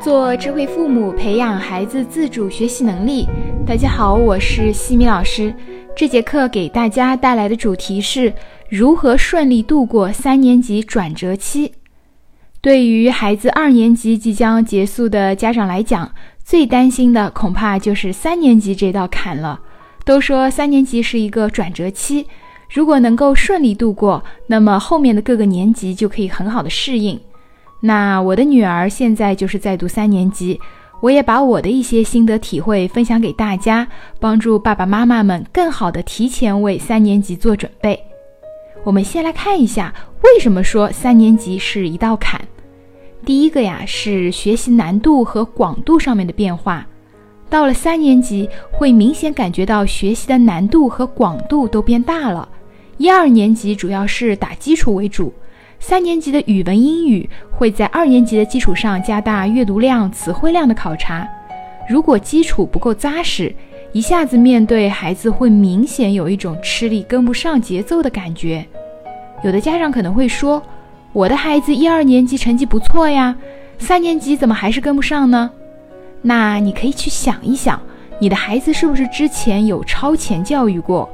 做智慧父母，培养孩子自主学习能力。大家好，我是西米老师。这节课给大家带来的主题是如何顺利度过三年级转折期。对于孩子二年级即将结束的家长来讲，最担心的恐怕就是三年级这道坎了。都说三年级是一个转折期，如果能够顺利度过，那么后面的各个年级就可以很好的适应。那我的女儿现在就是在读三年级，我也把我的一些心得体会分享给大家，帮助爸爸妈妈们更好的提前为三年级做准备。我们先来看一下，为什么说三年级是一道坎？第一个呀是学习难度和广度上面的变化，到了三年级会明显感觉到学习的难度和广度都变大了。一二年级主要是打基础为主。三年级的语文、英语会在二年级的基础上加大阅读量、词汇量的考察。如果基础不够扎实，一下子面对孩子会明显有一种吃力、跟不上节奏的感觉。有的家长可能会说：“我的孩子一二年级成绩不错呀，三年级怎么还是跟不上呢？”那你可以去想一想，你的孩子是不是之前有超前教育过？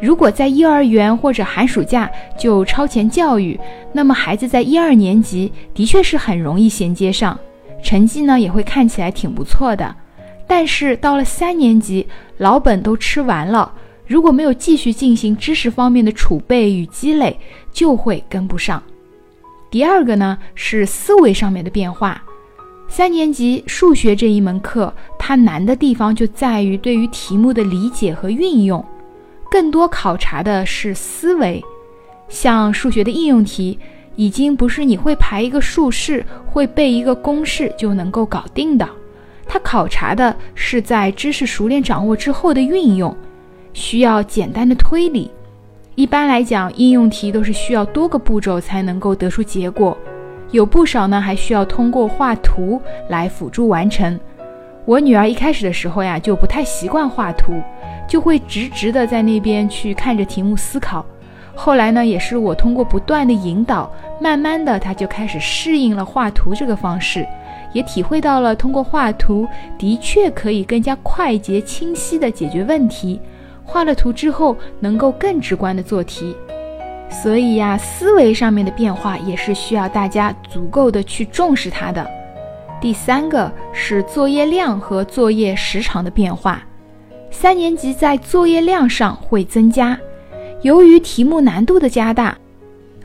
如果在幼儿园或者寒暑假就超前教育，那么孩子在一二年级的确是很容易衔接上，成绩呢也会看起来挺不错的。但是到了三年级，老本都吃完了，如果没有继续进行知识方面的储备与积累，就会跟不上。第二个呢是思维上面的变化，三年级数学这一门课，它难的地方就在于对于题目的理解和运用。更多考察的是思维，像数学的应用题，已经不是你会排一个竖式、会背一个公式就能够搞定的。它考察的是在知识熟练掌握之后的运用，需要简单的推理。一般来讲，应用题都是需要多个步骤才能够得出结果，有不少呢还需要通过画图来辅助完成。我女儿一开始的时候呀，就不太习惯画图。就会直直的在那边去看着题目思考，后来呢，也是我通过不断的引导，慢慢的她就开始适应了画图这个方式，也体会到了通过画图的确可以更加快捷清晰的解决问题，画了图之后能够更直观的做题，所以呀，思维上面的变化也是需要大家足够的去重视它的。第三个是作业量和作业时长的变化。三年级在作业量上会增加，由于题目难度的加大，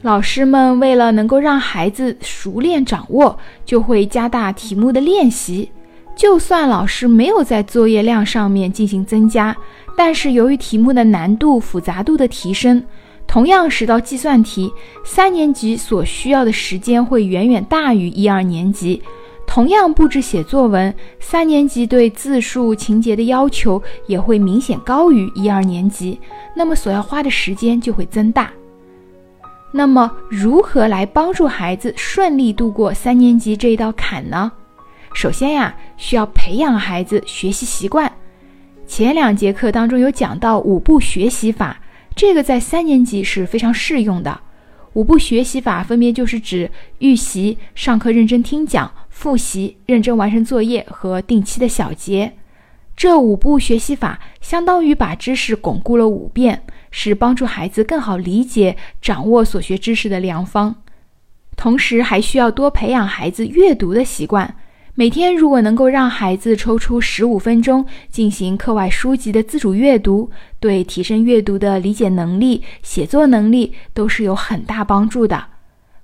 老师们为了能够让孩子熟练掌握，就会加大题目的练习。就算老师没有在作业量上面进行增加，但是由于题目的难度复杂度的提升，同样十道计算题，三年级所需要的时间会远远大于一二年级。同样布置写作文，三年级对字数、情节的要求也会明显高于一二年级，那么所要花的时间就会增大。那么，如何来帮助孩子顺利度过三年级这一道坎呢？首先呀，需要培养孩子学习习惯。前两节课当中有讲到五步学习法，这个在三年级是非常适用的。五步学习法分别就是指预习、上课认真听讲。复习、认真完成作业和定期的小结，这五步学习法相当于把知识巩固了五遍，是帮助孩子更好理解、掌握所学知识的良方。同时，还需要多培养孩子阅读的习惯。每天如果能够让孩子抽出十五分钟进行课外书籍的自主阅读，对提升阅读的理解能力、写作能力都是有很大帮助的。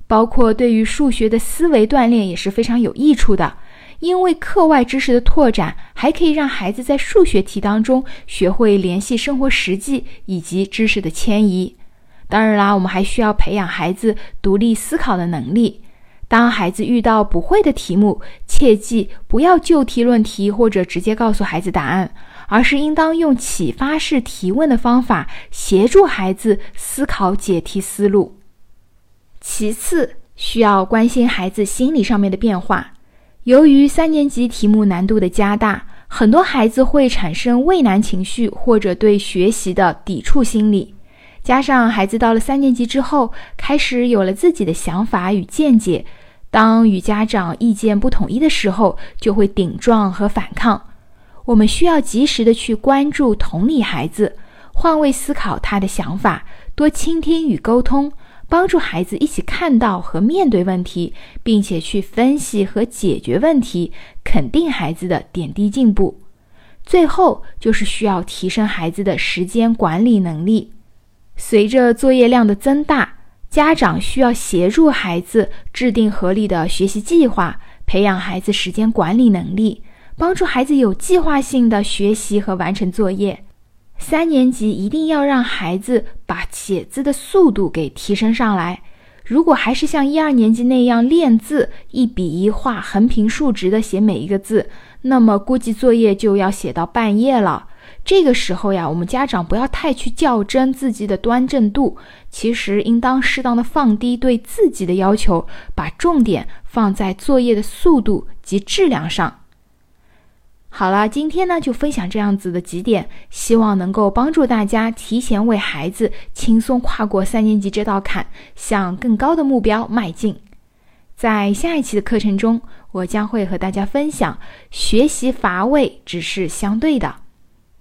包括对于数学的思维锻炼也是非常有益处的，因为课外知识的拓展还可以让孩子在数学题当中学会联系生活实际以及知识的迁移。当然啦，我们还需要培养孩子独立思考的能力。当孩子遇到不会的题目，切记不要就题论题或者直接告诉孩子答案，而是应当用启发式提问的方法协助孩子思考解题思路。其次，需要关心孩子心理上面的变化。由于三年级题目难度的加大，很多孩子会产生畏难情绪或者对学习的抵触心理。加上孩子到了三年级之后，开始有了自己的想法与见解，当与家长意见不统一的时候，就会顶撞和反抗。我们需要及时的去关注、同理孩子，换位思考他的想法，多倾听与沟通，帮助孩子一起看到和面对问题，并且去分析和解决问题，肯定孩子的点滴进步。最后就是需要提升孩子的时间管理能力。随着作业量的增大，家长需要协助孩子制定合理的学习计划，培养孩子时间管理能力，帮助孩子有计划性的学习和完成作业。三年级一定要让孩子把写字的速度给提升上来。如果还是像一二年级那样练字，一笔一画、横平竖直的写每一个字，那么估计作业就要写到半夜了。这个时候呀，我们家长不要太去较真自己的端正度，其实应当适当的放低对自己的要求，把重点放在作业的速度及质量上。好了，今天呢就分享这样子的几点，希望能够帮助大家提前为孩子轻松跨过三年级这道坎，向更高的目标迈进。在下一期的课程中，我将会和大家分享，学习乏味只是相对的。